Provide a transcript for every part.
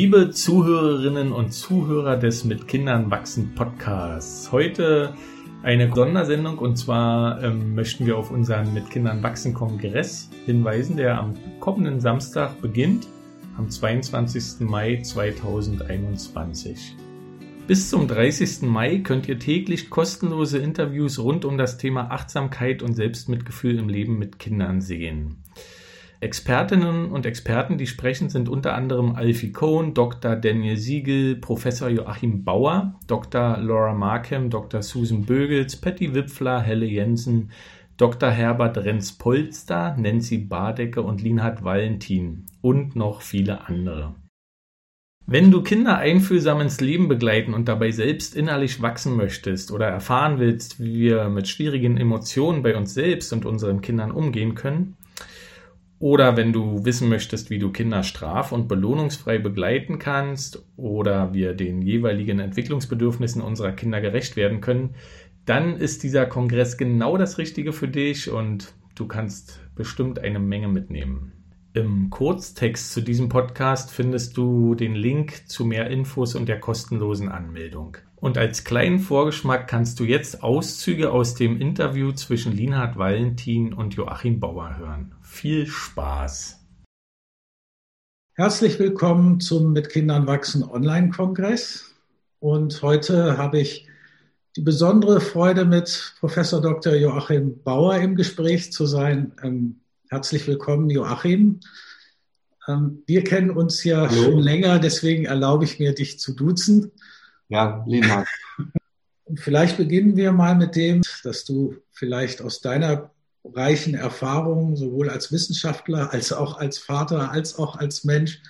Liebe Zuhörerinnen und Zuhörer des Mit Kindern wachsen Podcasts. Heute eine Sondersendung und zwar ähm, möchten wir auf unseren Mit Kindern wachsen Kongress hinweisen, der am kommenden Samstag beginnt, am 22. Mai 2021. Bis zum 30. Mai könnt ihr täglich kostenlose Interviews rund um das Thema Achtsamkeit und Selbstmitgefühl im Leben mit Kindern sehen. Expertinnen und Experten, die sprechen, sind unter anderem Alfie Cohn, Dr. Daniel Siegel, Professor Joachim Bauer, Dr. Laura Markham, Dr. Susan Bögels, Patty Wipfler, Helle Jensen, Dr. Herbert Renz-Polster, Nancy Bardecke und Linhard Valentin und noch viele andere. Wenn du Kinder einfühlsam ins Leben begleiten und dabei selbst innerlich wachsen möchtest oder erfahren willst, wie wir mit schwierigen Emotionen bei uns selbst und unseren Kindern umgehen können, oder wenn du wissen möchtest, wie du Kinder straf- und belohnungsfrei begleiten kannst oder wir den jeweiligen Entwicklungsbedürfnissen unserer Kinder gerecht werden können, dann ist dieser Kongress genau das Richtige für dich und du kannst bestimmt eine Menge mitnehmen. Im Kurztext zu diesem Podcast findest du den Link zu mehr Infos und der kostenlosen Anmeldung. Und als kleinen Vorgeschmack kannst du jetzt Auszüge aus dem Interview zwischen Linhard Valentin und Joachim Bauer hören. Viel Spaß! Herzlich willkommen zum Mit Kindern wachsen Online-Kongress. Und heute habe ich die besondere Freude, mit Professor Dr. Joachim Bauer im Gespräch zu sein. Ähm, herzlich willkommen, Joachim. Ähm, wir kennen uns ja Hallo. schon länger, deswegen erlaube ich mir, dich zu duzen. Ja, Lena. Vielleicht beginnen wir mal mit dem, dass du vielleicht aus deiner reichen Erfahrungen, sowohl als Wissenschaftler, als auch als Vater, als auch als Mensch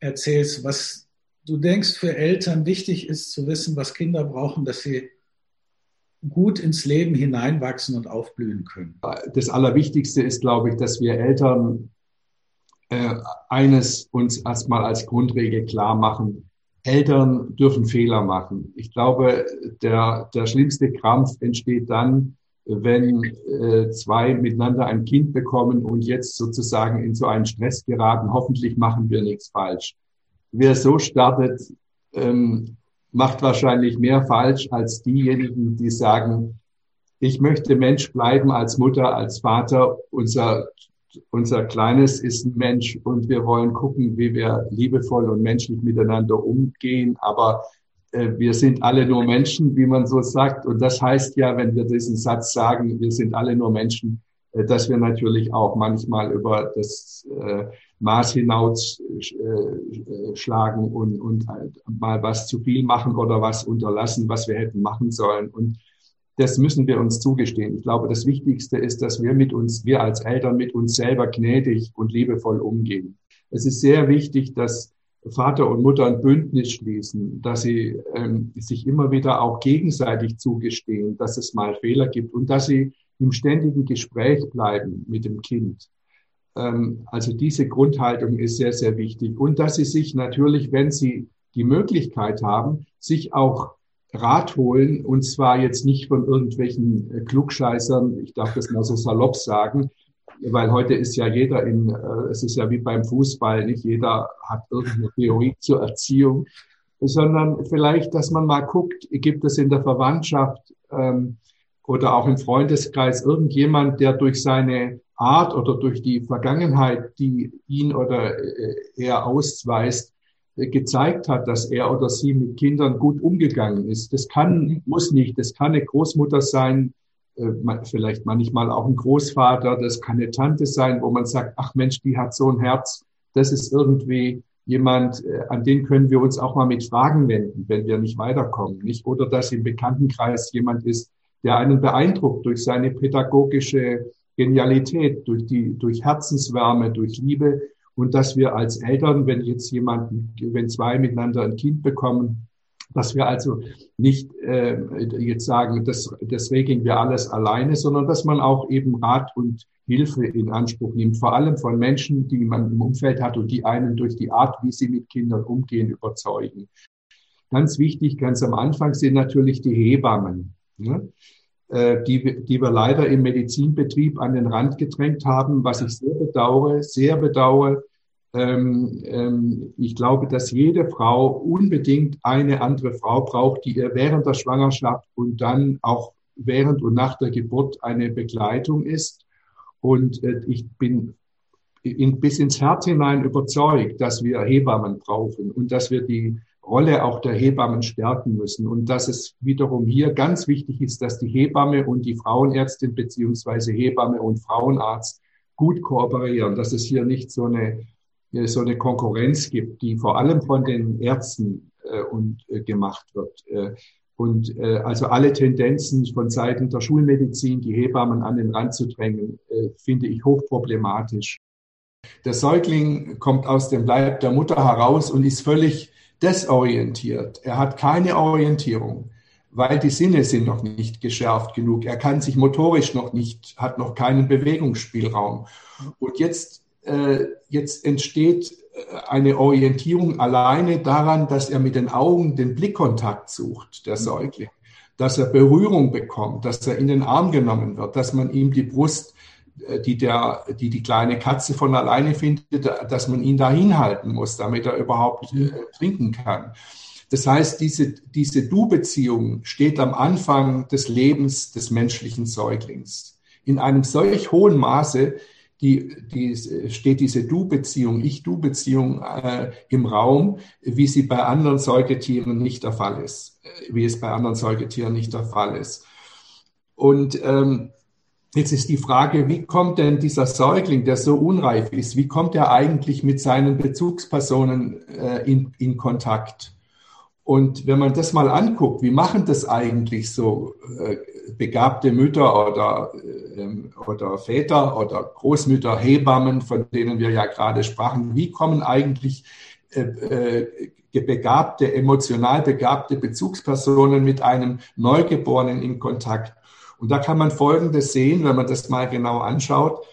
erzählst, was du denkst für Eltern wichtig ist zu wissen, was Kinder brauchen, dass sie gut ins Leben hineinwachsen und aufblühen können. Das Allerwichtigste ist, glaube ich, dass wir Eltern äh, eines uns erstmal als Grundregel klar machen. Eltern dürfen Fehler machen. Ich glaube, der, der schlimmste Krampf entsteht dann, wenn äh, zwei miteinander ein Kind bekommen und jetzt sozusagen in so einen Stress geraten, hoffentlich machen wir nichts falsch. Wer so startet, ähm, macht wahrscheinlich mehr falsch als diejenigen, die sagen, ich möchte Mensch bleiben als Mutter, als Vater. Unser, unser Kleines ist ein Mensch und wir wollen gucken, wie wir liebevoll und menschlich miteinander umgehen. Aber äh, wir sind alle nur Menschen, wie man so sagt. Und das heißt ja, wenn wir diesen Satz sagen, wir sind alle nur Menschen, äh, dass wir natürlich auch manchmal über das äh, Maß hinaus schlagen und, und halt mal was zu viel machen oder was unterlassen, was wir hätten machen sollen. Und das müssen wir uns zugestehen. Ich glaube, das Wichtigste ist, dass wir mit uns, wir als Eltern mit uns selber gnädig und liebevoll umgehen. Es ist sehr wichtig, dass Vater und Mutter ein Bündnis schließen, dass sie ähm, sich immer wieder auch gegenseitig zugestehen, dass es mal Fehler gibt und dass sie im ständigen Gespräch bleiben mit dem Kind. Ähm, also diese Grundhaltung ist sehr, sehr wichtig. Und dass sie sich natürlich, wenn sie die Möglichkeit haben, sich auch Rat holen, und zwar jetzt nicht von irgendwelchen äh, Klugscheißern, ich darf das mal so salopp sagen, weil heute ist ja jeder in, äh, es ist ja wie beim Fußball, nicht jeder hat irgendeine Theorie zur Erziehung, sondern vielleicht, dass man mal guckt, gibt es in der Verwandtschaft ähm, oder auch im Freundeskreis irgendjemand, der durch seine Art oder durch die Vergangenheit, die ihn oder äh, er ausweist, gezeigt hat, dass er oder sie mit Kindern gut umgegangen ist. Das kann, muss nicht, das kann eine Großmutter sein, äh, vielleicht manchmal auch ein Großvater, das kann eine Tante sein, wo man sagt, ach Mensch, die hat so ein Herz, das ist irgendwie jemand, äh, an den können wir uns auch mal mit Fragen wenden, wenn wir nicht weiterkommen, nicht? Oder dass im Bekanntenkreis jemand ist, der einen beeindruckt durch seine pädagogische Genialität, durch die, durch Herzenswärme, durch Liebe und dass wir als Eltern, wenn jetzt jemand, wenn zwei miteinander ein Kind bekommen, dass wir also nicht äh, jetzt sagen, das, das regeln wir alles alleine, sondern dass man auch eben Rat und Hilfe in Anspruch nimmt, vor allem von Menschen, die man im Umfeld hat und die einen durch die Art, wie sie mit Kindern umgehen, überzeugen. Ganz wichtig, ganz am Anfang sind natürlich die Hebammen, ne? Äh, die, die wir leider im Medizinbetrieb an den Rand gedrängt haben, was ich sehr bedauere, sehr bedauere, Ähm, ähm, ich glaube, dass jede Frau unbedingt eine andere Frau braucht, die ihr während der Schwangerschaft und dann auch während und nach der Geburt eine Begleitung ist. Und äh, ich bin in, bis ins Herz hinein überzeugt, dass wir Hebammen brauchen und dass wir die Rolle auch der Hebammen stärken müssen und dass es wiederum hier ganz wichtig ist, dass die Hebamme und die Frauenärztin beziehungsweise Hebamme und Frauenarzt gut kooperieren, dass es hier nicht so eine, so eine Konkurrenz gibt, die vor allem von den Ärzten äh, und, äh, gemacht wird. Äh, und äh, also alle Tendenzen von Seiten der Schulmedizin, die Hebammen an den Rand zu drängen, äh, finde ich hochproblematisch. Der Säugling kommt aus dem Leib der Mutter heraus und ist völlig desorientiert. Er hat keine Orientierung, weil die Sinne sind noch nicht geschärft genug. Er kann sich motorisch noch nicht, hat noch keinen Bewegungsspielraum. Und jetzt, äh, jetzt entsteht äh, eine Orientierung alleine daran, dass er mit den Augen den Blickkontakt sucht, der Säugling, dass er Berührung bekommt, dass er in den Arm genommen wird, dass man ihm die Brust die der, die die kleine Katze von alleine findet, dass man ihn da hinhalten muss, damit er überhaupt äh, trinken kann. Das heißt, diese, diese Du-Beziehung steht am Anfang des Lebens des menschlichen Säuglings. In einem solch hohen Maße die, die, steht diese Du-Beziehung, Ich-Du-Beziehung äh, im Raum, wie sie bei anderen Säugetieren nicht der Fall ist, äh, wie es bei anderen Säugetieren nicht der Fall ist. Und ähm, Jetzt ist die Frage, wie kommt denn dieser Säugling, der so unreif ist, wie kommt er eigentlich mit seinen Bezugspersonen äh, in, in Kontakt? Und wenn man das mal anguckt, wie machen das eigentlich so äh, begabte Mütter oder, äh, oder Väter oder Großmütter, Hebammen, von denen wir ja gerade sprachen, wie kommen eigentlich äh, äh, begabte, emotional begabte Bezugspersonen mit einem Neugeborenen in Kontakt? Und da kann man Folgendes sehen, wenn man das mal genau anschaut.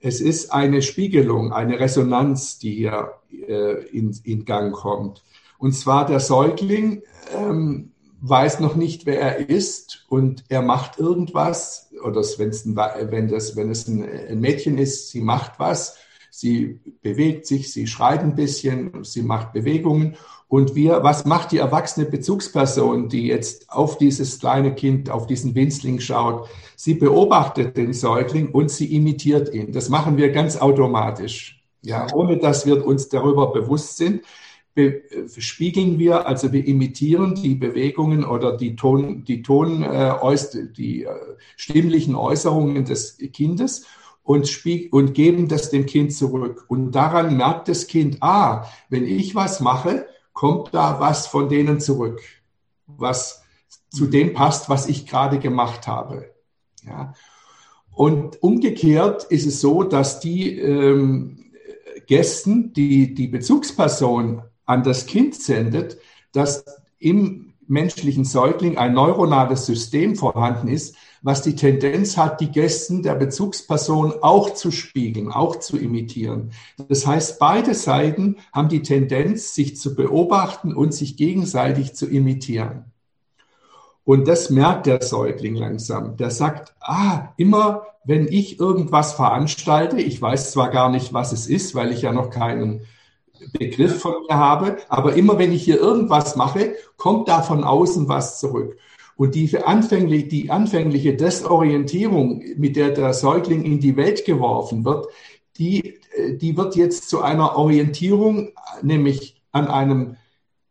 Es ist eine Spiegelung, eine Resonanz, die hier äh, in, in, Gang kommt. Und zwar der Säugling ähm, weiß noch nicht, wer er ist und er macht irgendwas. Oder wenn es ein, wenn das, wenn es ein, ein Mädchen ist, sie macht was, sie bewegt sich, sie schreit ein bisschen, sie macht Bewegungen und wir, was macht die erwachsene Bezugsperson, die jetzt auf dieses kleine Kind, auf diesen Winzling schaut? Sie beobachtet den Säugling und sie imitiert ihn. Das machen wir ganz automatisch. Ja, ohne dass wir uns darüber bewusst sind, spiegeln wir, also wir imitieren die Bewegungen oder die Ton, die Ton, äh, die äh, stimmlichen Äußerungen des Kindes und, und geben das dem Kind zurück. Und daran merkt das Kind, ah, wenn ich was mache, kommt da was von denen zurück, was zu dem passt, was ich gerade gemacht habe. Ja. Und umgekehrt ist es so, dass die ähm, Gästen, die die Bezugsperson an das Kind sendet, dass im menschlichen Säugling ein neuronales System vorhanden ist, was die Tendenz hat, die Gästen der Bezugsperson auch zu spiegeln, auch zu imitieren. Das heißt, beide Seiten haben die Tendenz, sich zu beobachten und sich gegenseitig zu imitieren. Und das merkt der Säugling langsam. Der sagt, ah, immer wenn ich irgendwas veranstalte, ich weiß zwar gar nicht, was es ist, weil ich ja noch keinen Begriff von mir habe, aber immer wenn ich hier irgendwas mache, kommt da von außen was zurück. Und die, anfänglich, die anfängliche Desorientierung, mit der der Säugling in die Welt geworfen wird, die, äh, die wird jetzt zu einer Orientierung, nämlich an einem,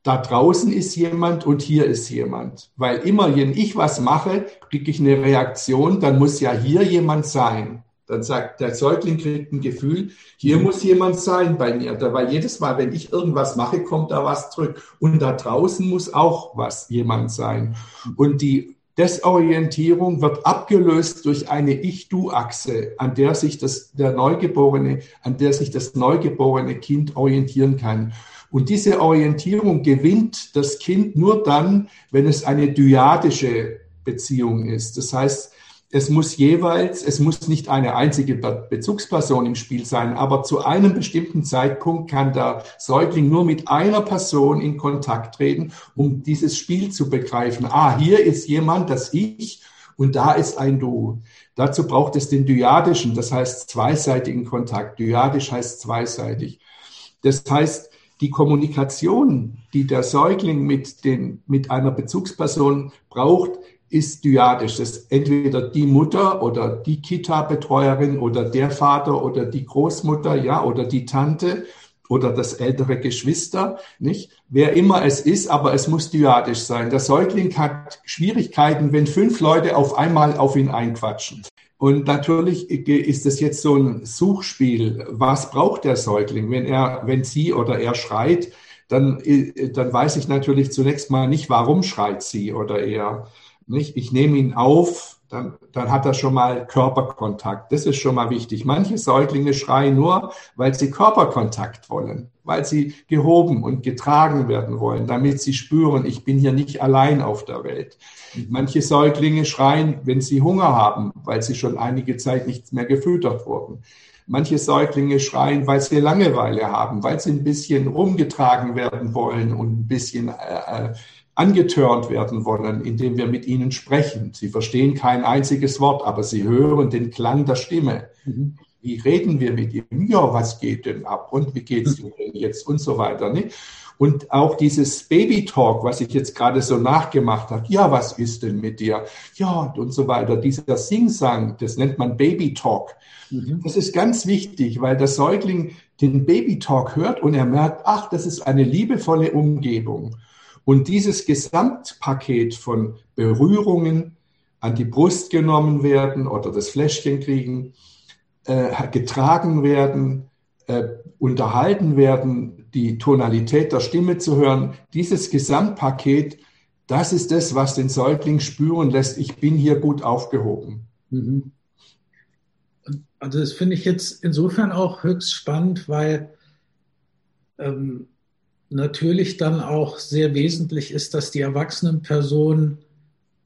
da draußen ist jemand und hier ist jemand. Weil immer, wenn ich was mache, kriege ich eine Reaktion, dann muss ja hier jemand sein. Dann sagt der Säugling kriegt ein Gefühl, hier muss jemand sein bei mir. Weil jedes Mal, wenn ich irgendwas mache, kommt da was zurück. Und da draußen muss auch was jemand sein. Und die Desorientierung wird abgelöst durch eine Ich-Du-Achse, an der sich das, der Neugeborene, an der sich das neugeborene Kind orientieren kann. Und diese Orientierung gewinnt das Kind nur dann, wenn es eine dyadische Beziehung ist. Das heißt, es muss jeweils, es muss nicht eine einzige Bezugsperson im Spiel sein, aber zu einem bestimmten Zeitpunkt kann der Säugling nur mit einer Person in Kontakt treten, um dieses Spiel zu begreifen. Ah, hier ist jemand, das Ich, und da ist ein Du. Dazu braucht es den dyadischen, das heißt zweiseitigen Kontakt. Dyadisch heißt zweiseitig. Das heißt, die Kommunikation, die der Säugling mit, den, mit einer Bezugsperson braucht, ist dyadisch. Das ist entweder die Mutter oder die Kita-Betreuerin oder der Vater oder die Großmutter, ja, oder die Tante oder das ältere Geschwister, nicht? Wer immer es ist, aber es muss dyadisch sein. Der Säugling hat Schwierigkeiten, wenn fünf Leute auf einmal auf ihn einquatschen. Und natürlich ist es jetzt so ein Suchspiel. Was braucht der Säugling? Wenn er, wenn sie oder er schreit, dann, dann weiß ich natürlich zunächst mal nicht, warum schreit sie oder er. Nicht? Ich nehme ihn auf, dann, dann hat er schon mal Körperkontakt. Das ist schon mal wichtig. Manche Säuglinge schreien nur, weil sie Körperkontakt wollen, weil sie gehoben und getragen werden wollen, damit sie spüren, ich bin hier nicht allein auf der Welt. Manche Säuglinge schreien, wenn sie Hunger haben, weil sie schon einige Zeit nichts mehr gefüttert wurden. Manche Säuglinge schreien, weil sie Langeweile haben, weil sie ein bisschen rumgetragen werden wollen und ein bisschen äh, äh angetörnt werden wollen, indem wir mit ihnen sprechen. Sie verstehen kein einziges Wort, aber sie hören den Klang der Stimme. Mhm. Wie reden wir mit ihm? Ja, was geht denn ab? Und wie geht's ihm denn jetzt? Und so weiter. Ne? Und auch dieses Baby-Talk, was ich jetzt gerade so nachgemacht habe. Ja, was ist denn mit dir? Ja, und so weiter. Dieser Sing-Sang, das nennt man Baby-Talk. Mhm. Das ist ganz wichtig, weil der Säugling den Baby-Talk hört und er merkt, ach, das ist eine liebevolle Umgebung. Und dieses Gesamtpaket von Berührungen an die Brust genommen werden oder das Fläschchen kriegen, äh, getragen werden, äh, unterhalten werden, die Tonalität der Stimme zu hören, dieses Gesamtpaket, das ist das, was den Säugling spüren lässt, ich bin hier gut aufgehoben. Mhm. Also das finde ich jetzt insofern auch höchst spannend, weil ähm, natürlich dann auch sehr wesentlich ist, dass die erwachsenen Personen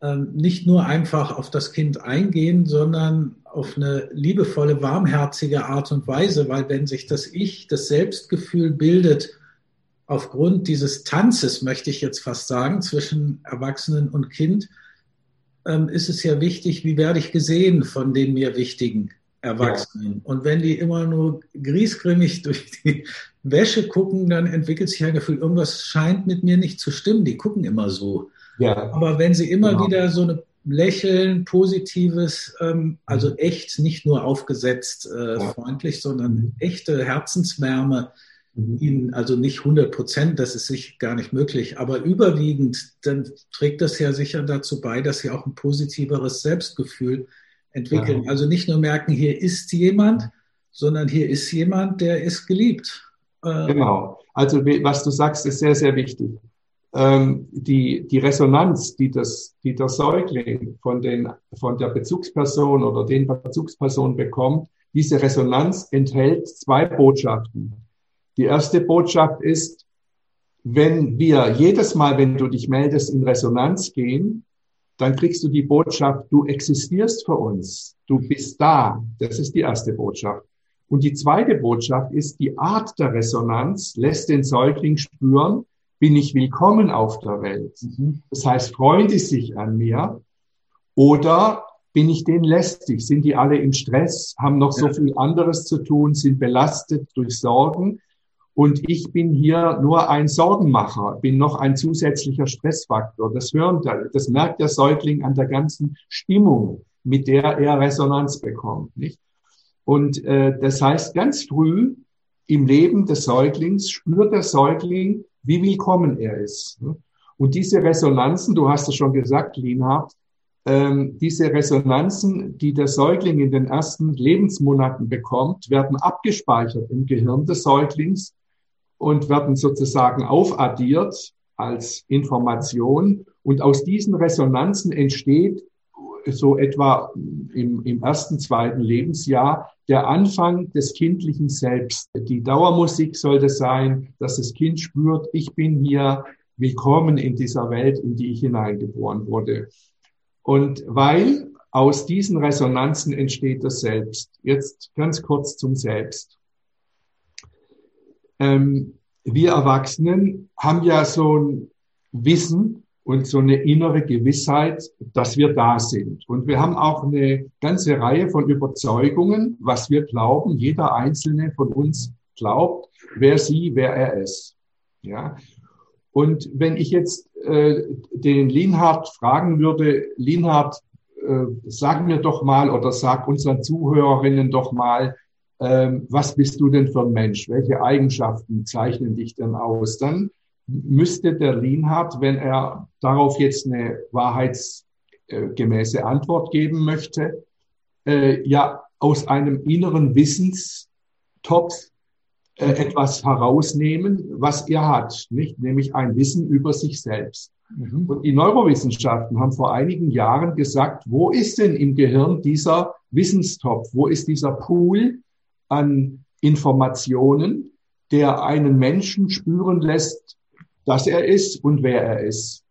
ähm, nicht nur einfach auf das Kind eingehen, sondern auf eine liebevolle, warmherzige Art und Weise, weil wenn sich das Ich, das Selbstgefühl bildet, aufgrund dieses Tanzes, möchte ich jetzt fast sagen, zwischen Erwachsenen und Kind, ähm, ist es ja wichtig, wie werde ich gesehen von den mir wichtigen Erwachsenen. Ja. Und wenn die immer nur griesgrimmig durch die Wäsche gucken, dann entwickelt sich ein Gefühl, irgendwas scheint mit mir nicht zu stimmen. Die gucken immer so. Ja. Aber wenn sie immer genau. wieder so eine Lächeln, positives, ähm, also mhm. echt, nicht nur aufgesetzt äh, ja. freundlich, sondern echte Herzenswärme, mhm. ihnen, also nicht 100 Prozent, das ist sicher gar nicht möglich, aber überwiegend, dann trägt das ja sicher dazu bei, dass sie auch ein positiveres Selbstgefühl entwickeln. Ja. Also nicht nur merken, hier ist jemand, sondern hier ist jemand, der ist geliebt. Äh, genau. Also was du sagst, ist sehr, sehr wichtig. Ähm, die, die Resonanz, die, das, die der Säugling von, den, von der Bezugsperson oder den Bezugspersonen bekommt, diese Resonanz enthält zwei Botschaften. Die erste Botschaft ist, wenn wir jedes Mal, wenn du dich meldest, in Resonanz gehen, dann kriegst du die Botschaft, du existierst für uns, du bist da. Das ist die erste Botschaft. Und die zweite Botschaft ist, die Art der Resonanz lässt den Säugling spüren, bin ich willkommen auf der Welt. Mhm. Das heißt, freuen die sich an mir oder bin ich denen lästig? Sind die alle im Stress, haben noch so viel anderes zu tun, sind belastet durch Sorgen? Und ich bin hier nur ein Sorgenmacher, bin noch ein zusätzlicher Stressfaktor. Das hören, das merkt der Säugling an der ganzen Stimmung, mit der er Resonanz bekommt, nicht? Und äh, das heißt, ganz früh im Leben des Säuglings spürt der Säugling, wie willkommen er ist. Und diese Resonanzen, du hast es schon gesagt, Lienhard, ähm, diese Resonanzen, die der Säugling in den ersten Lebensmonaten bekommt, werden abgespeichert im Gehirn des Säuglings und werden sozusagen aufaddiert als Information. Und aus diesen Resonanzen entsteht so etwa im, im ersten, zweiten Lebensjahr der Anfang des kindlichen Selbst. Die Dauermusik sollte sein, dass das Kind spürt, ich bin hier willkommen in dieser Welt, in die ich hineingeboren wurde. Und weil aus diesen Resonanzen entsteht das Selbst. Jetzt ganz kurz zum Selbst ähm, wir Erwachsenen haben ja so ein Wissen und so eine innere Gewissheit, dass wir da sind. Und wir haben auch eine ganze Reihe von Überzeugungen, was wir glauben, jeder einzelne von uns glaubt, wer sie, wer er ist. Ja. Und wenn ich jetzt äh, den Linhard fragen würde, Linhard, äh, sag mir doch mal oder sag unseren Zuhörerinnen doch mal, äh, was bist du denn für ein Mensch? Welche Eigenschaften zeichnen dich denn aus? Dann müsste der Linhard, wenn er darauf jetzt eine wahrheitsgemäße Antwort geben möchte, äh, ja aus einem inneren Wissenstopf äh, etwas herausnehmen, was er hat, nicht? nämlich ein Wissen über sich selbst. Mhm. Und die Neurowissenschaften haben vor einigen Jahren gesagt, wo ist denn im Gehirn dieser Wissenstopf? Wo ist dieser Pool an Informationen, der einen Menschen spüren lässt, dass er ist und wer er ist?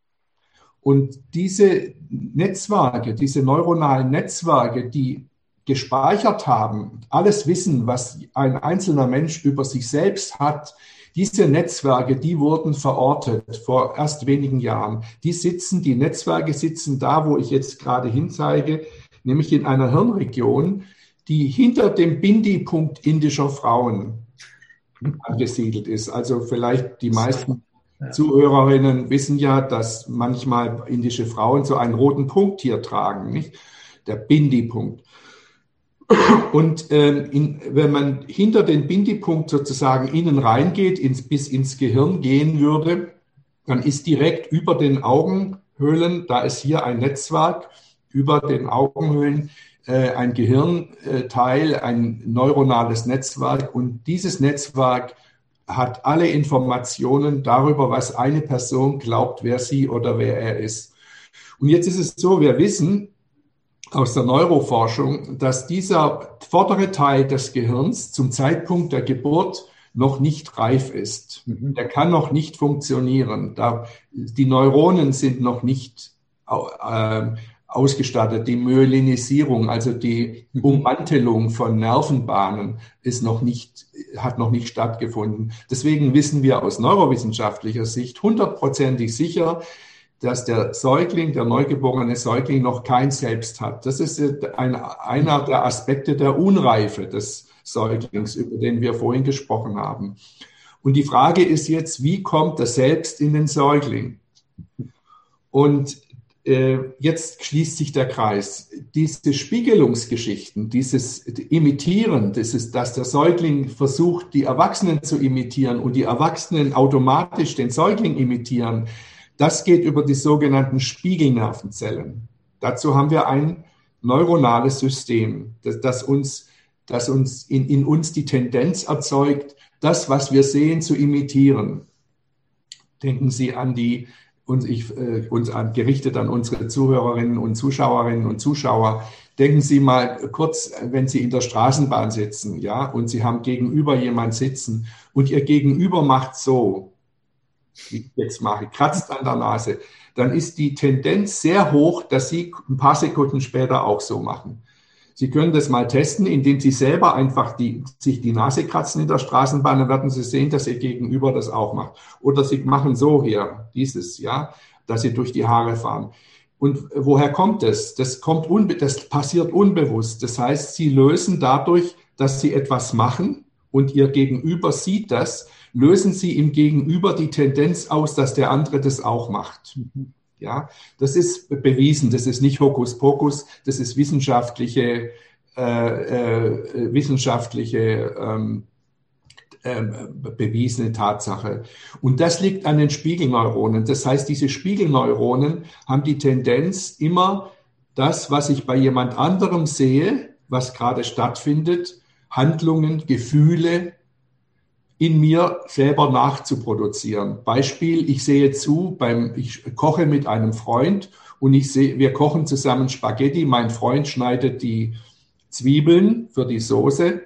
Und diese Netzwerke, diese neuronalen Netzwerke, die gespeichert haben, alles Wissen, was ein einzelner Mensch über sich selbst hat, diese Netzwerke, die wurden verortet vor erst wenigen Jahren. Die sitzen, die Netzwerke sitzen da, wo ich jetzt gerade hinzeige, nämlich in einer Hirnregion, die hinter dem Bindi-Punkt indischer Frauen angesiedelt ist. Also vielleicht die meisten Zuhörerinnen wissen ja, dass manchmal indische Frauen so einen roten Punkt hier tragen, nicht? Der Bindi-Punkt. Und ähm, in, wenn man hinter den Bindepunkt sozusagen innen reingeht, ins, bis ins Gehirn gehen würde, dann ist direkt über den Augenhöhlen, da ist hier ein Netzwerk, über den Augenhöhlen äh, ein Gehirnteil, ein neuronales Netzwerk. Und dieses Netzwerk hat alle Informationen darüber, was eine Person glaubt, wer sie oder wer er ist. Und jetzt ist es so, wir wissen, aus der Neuroforschung, dass dieser vordere Teil des Gehirns zum Zeitpunkt der Geburt noch nicht reif ist. Mhm. Der kann noch nicht funktionieren. Da, die Neuronen sind noch nicht äh, ausgestattet. Die Myelinisierung, also die mhm. Ummantelung von Nervenbahnen, ist noch nicht, hat noch nicht stattgefunden. Deswegen wissen wir aus neurowissenschaftlicher Sicht hundertprozentig sicher, dass der Säugling, der neugeborene Säugling noch kein Selbst hat. Das ist ein, einer der Aspekte der Unreife des Säuglings, über den wir vorhin gesprochen haben. Und die Frage ist jetzt, wie kommt das Selbst in den Säugling? Und jetzt schließt sich der Kreis. Diese Spiegelungsgeschichten, dieses Imitieren, dieses, dass der Säugling versucht, die Erwachsenen zu imitieren und die Erwachsenen automatisch den Säugling imitieren, das geht über die sogenannten Spiegelnervenzellen. Dazu haben wir ein neuronales System, das, das uns, das uns in, in uns die Tendenz erzeugt, das, was wir sehen, zu imitieren. Denken Sie an die, uns, ich, äh, uns an, gerichtet an unsere Zuhörerinnen und Zuschauerinnen und Zuschauer. Denken Sie mal kurz, wenn Sie in der Straßenbahn sitzen, ja, und Sie haben gegenüber jemand sitzen und Ihr Gegenüber macht so wie ich jetzt mache, kratzt an der Nase, dann ist die Tendenz sehr hoch, dass Sie ein paar Sekunden später auch so machen. Sie können das mal testen, indem Sie selber einfach die, sich die Nase kratzen in der Straßenbahn, dann werden Sie sehen, dass Ihr Gegenüber das auch macht. Oder Sie machen so hier, dieses, ja, dass Sie durch die Haare fahren. Und woher kommt das? Das kommt unbe das passiert unbewusst. Das heißt, Sie lösen dadurch, dass Sie etwas machen und Ihr Gegenüber sieht das, lösen Sie im Gegenüber die Tendenz aus, dass der andere das auch macht. Ja, das ist bewiesen, das ist nicht Hokuspokus, das ist wissenschaftliche, äh, äh, wissenschaftliche ähm, äh, bewiesene Tatsache. Und das liegt an den Spiegelneuronen. Das heißt, diese Spiegelneuronen haben die Tendenz, immer das, was ich bei jemand anderem sehe, was gerade stattfindet, Handlungen, Gefühle, in mir selber nachzuproduzieren. Beispiel, ich sehe zu, beim, ich koche mit einem Freund und ich sehe, wir kochen zusammen Spaghetti. Mein Freund schneidet die Zwiebeln für die Soße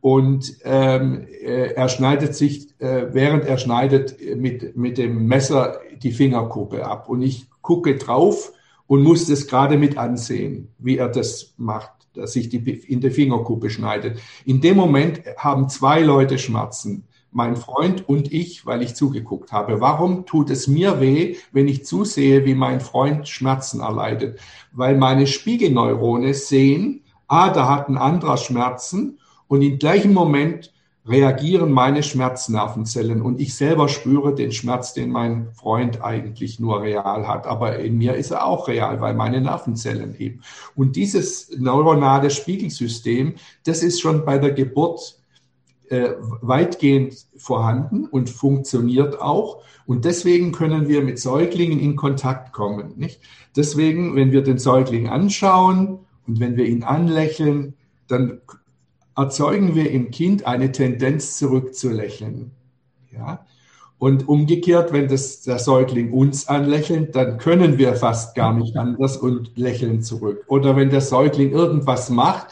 und ähm, äh, er schneidet sich, äh, während er schneidet, mit, mit dem Messer die Fingerkuppe ab. Und ich gucke drauf und muss das gerade mit ansehen, wie er das macht dass sich die in die Fingerkuppe schneidet. In dem Moment haben zwei Leute Schmerzen mein Freund und ich, weil ich zugeguckt habe. Warum tut es mir weh, wenn ich zusehe, wie mein Freund Schmerzen erleidet? Weil meine Spiegelneurone sehen, ah, da hat ein anderer Schmerzen und im gleichen Moment reagieren meine Schmerznervenzellen und ich selber spüre den Schmerz, den mein Freund eigentlich nur real hat. Aber in mir ist er auch real, weil meine Nervenzellen eben. Und dieses neuronale Spiegelsystem, das ist schon bei der Geburt äh, weitgehend vorhanden und funktioniert auch. Und deswegen können wir mit Säuglingen in Kontakt kommen. Nicht? Deswegen, wenn wir den Säugling anschauen und wenn wir ihn anlächeln, dann erzeugen wir im Kind eine Tendenz zurückzulächeln. Ja? Und umgekehrt, wenn das, der Säugling uns anlächelt, dann können wir fast gar nicht anders und lächeln zurück. Oder wenn der Säugling irgendwas macht,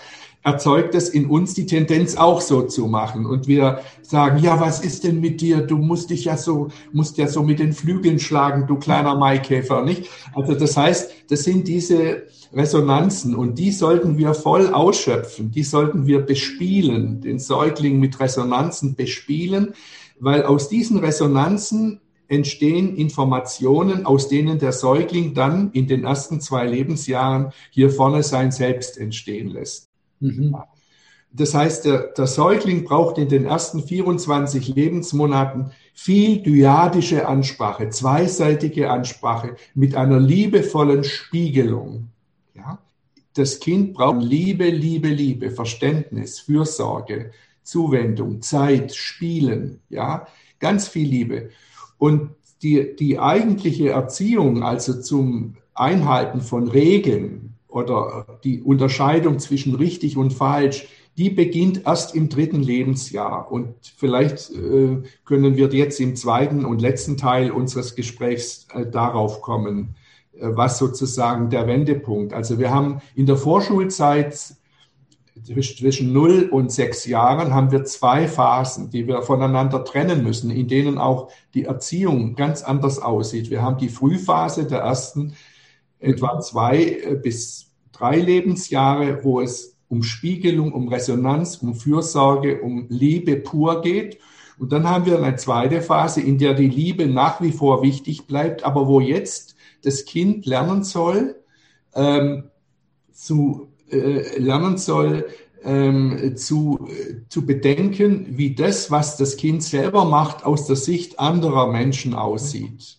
erzeugt es in uns die Tendenz auch so zu machen. Und wir sagen, ja, was ist denn mit dir? Du musst dich ja so, musst ja so mit den Flügeln schlagen, du kleiner Maikäfer, nicht? Also das heißt, das sind diese Resonanzen und die sollten wir voll ausschöpfen. Die sollten wir bespielen, den Säugling mit Resonanzen bespielen, weil aus diesen Resonanzen entstehen Informationen, aus denen der Säugling dann in den ersten zwei Lebensjahren hier vorne sein Selbst entstehen lässt. Mhm. Das heißt, der, der Säugling braucht in den ersten 24 Lebensmonaten viel dyadische Ansprache, zweiseitige Ansprache mit einer liebevollen Spiegelung. Ja? Das Kind braucht Liebe, Liebe, Liebe, Verständnis, Fürsorge, Zuwendung, Zeit, Spielen, ja, ganz viel Liebe. Und die, die eigentliche Erziehung, also zum Einhalten von Regeln, oder die Unterscheidung zwischen richtig und falsch, die beginnt erst im dritten Lebensjahr. Und vielleicht äh, können wir jetzt im zweiten und letzten Teil unseres Gesprächs äh, darauf kommen, äh, was sozusagen der Wendepunkt. Also wir haben in der Vorschulzeit zwischen 0 und 6 Jahren haben wir zwei Phasen, die wir voneinander trennen müssen, in denen auch die Erziehung ganz anders aussieht. Wir haben die Frühphase der ersten etwa zwei äh, bis drei Lebensjahre, wo es um Spiegelung, um Resonanz, um Fürsorge, um Liebe pur geht. Und dann haben wir eine zweite Phase, in der die Liebe nach wie vor wichtig bleibt, aber wo jetzt das Kind lernen soll, ähm, zu äh, lernen soll, ähm, zu, äh, zu bedenken, wie das, was das Kind selber macht, aus der Sicht anderer Menschen aussieht.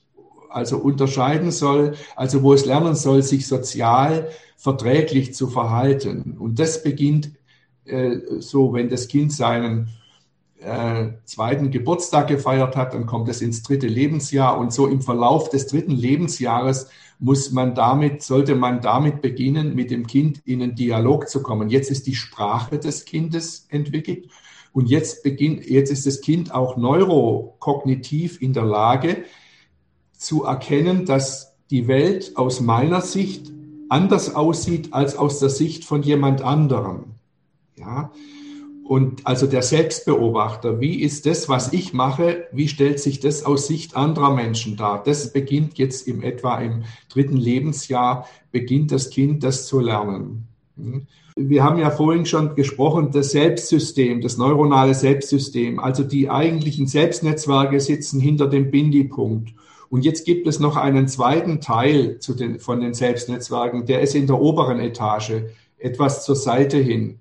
Also unterscheiden soll, also wo es lernen soll, sich sozial verträglich zu verhalten. Und das beginnt äh, so, wenn das Kind seinen äh, zweiten Geburtstag gefeiert hat, dann kommt es ins dritte Lebensjahr und so im Verlauf des dritten Lebensjahres muss man damit, sollte man damit beginnen, mit dem Kind in einen Dialog zu kommen. Jetzt ist die Sprache des Kindes entwickelt und jetzt beginnt, jetzt ist das Kind auch neurokognitiv in der Lage zu erkennen, dass die Welt aus meiner Sicht anders aussieht als aus der Sicht von jemand anderem. Ja? Und also der Selbstbeobachter, wie ist das, was ich mache, wie stellt sich das aus Sicht anderer Menschen dar? Das beginnt jetzt im etwa im dritten Lebensjahr, beginnt das Kind das zu lernen. Hm? Wir haben ja vorhin schon gesprochen, das Selbstsystem, das neuronale Selbstsystem, also die eigentlichen Selbstnetzwerke sitzen hinter dem Bindi-Punkt. Und jetzt gibt es noch einen zweiten Teil zu den, von den Selbstnetzwerken, der ist in der oberen Etage, etwas zur Seite hin.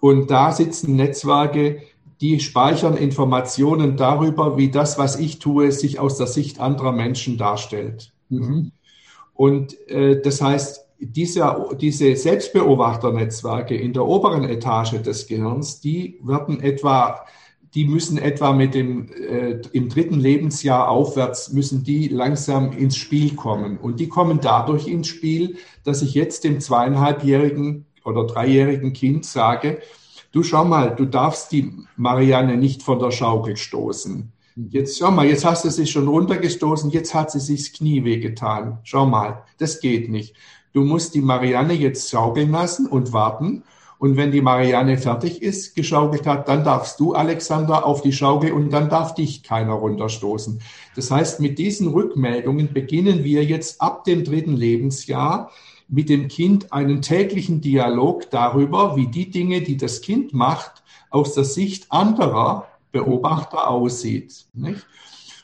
Und da sitzen Netzwerke, die speichern Informationen darüber, wie das, was ich tue, sich aus der Sicht anderer Menschen darstellt. Mhm. Und äh, das heißt, diese, diese Selbstbeobachternetzwerke in der oberen Etage des Gehirns, die werden etwa die müssen etwa mit dem äh, im dritten Lebensjahr aufwärts müssen die langsam ins Spiel kommen und die kommen dadurch ins Spiel, dass ich jetzt dem zweieinhalbjährigen oder dreijährigen Kind sage, du schau mal, du darfst die Marianne nicht von der Schaukel stoßen. Jetzt schau mal, jetzt hast du sie schon runtergestoßen, jetzt hat sie sich das Knie wehgetan. Schau mal, das geht nicht. Du musst die Marianne jetzt schaukeln lassen und warten und wenn die Marianne fertig ist, geschaukelt hat, dann darfst du, Alexander, auf die Schaukel und dann darf dich keiner runterstoßen. Das heißt, mit diesen Rückmeldungen beginnen wir jetzt ab dem dritten Lebensjahr mit dem Kind einen täglichen Dialog darüber, wie die Dinge, die das Kind macht, aus der Sicht anderer Beobachter aussieht. Nicht?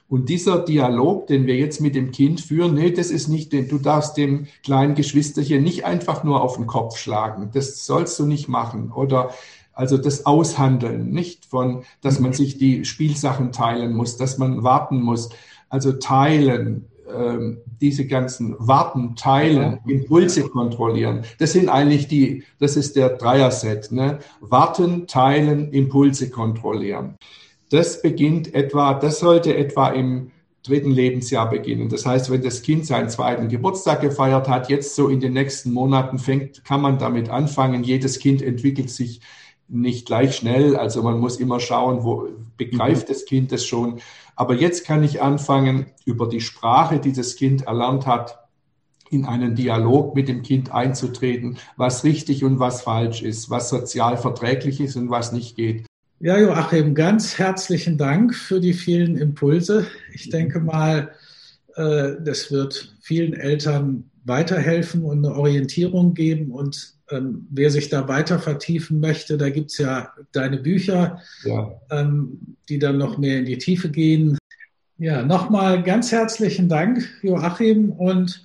Und dieser Dialog, den wir jetzt mit dem Kind führen, nee, das ist nicht, du darfst dem kleinen Geschwisterchen nicht einfach nur auf den Kopf schlagen. Das sollst du nicht machen. Oder Also das Aushandeln, nicht von, dass man sich die Spielsachen teilen muss, dass man warten muss. Also teilen, ähm, diese ganzen Warten, Teilen, Impulse kontrollieren. Das sind eigentlich die, das ist der Dreier-Set. Ne? Warten, teilen, Impulse kontrollieren. Das beginnt etwa, das sollte etwa im dritten Lebensjahr beginnen. Das heißt, wenn das Kind seinen zweiten Geburtstag gefeiert hat, jetzt so in den nächsten Monaten fängt, kann man damit anfangen. Jedes Kind entwickelt sich nicht gleich schnell. Also man muss immer schauen, wo begreift mhm. das Kind das schon. Aber jetzt kann ich anfangen, über die Sprache, die das Kind erlernt hat, in einen Dialog mit dem Kind einzutreten, was richtig und was falsch ist, was sozial verträglich ist und was nicht geht. Ja, Joachim, ganz herzlichen Dank für die vielen Impulse. Ich denke mal, äh, das wird vielen Eltern weiterhelfen und eine Orientierung geben. Und ähm, wer sich da weiter vertiefen möchte, da gibt's ja deine Bücher, ja. Ähm, die dann noch mehr in die Tiefe gehen. Ja, nochmal ganz herzlichen Dank, Joachim. Und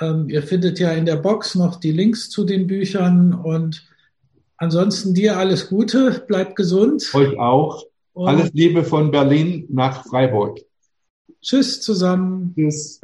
ähm, ihr findet ja in der Box noch die Links zu den Büchern und Ansonsten dir alles Gute, bleib gesund. Euch auch. Und alles Liebe von Berlin nach Freiburg. Tschüss zusammen. Tschüss.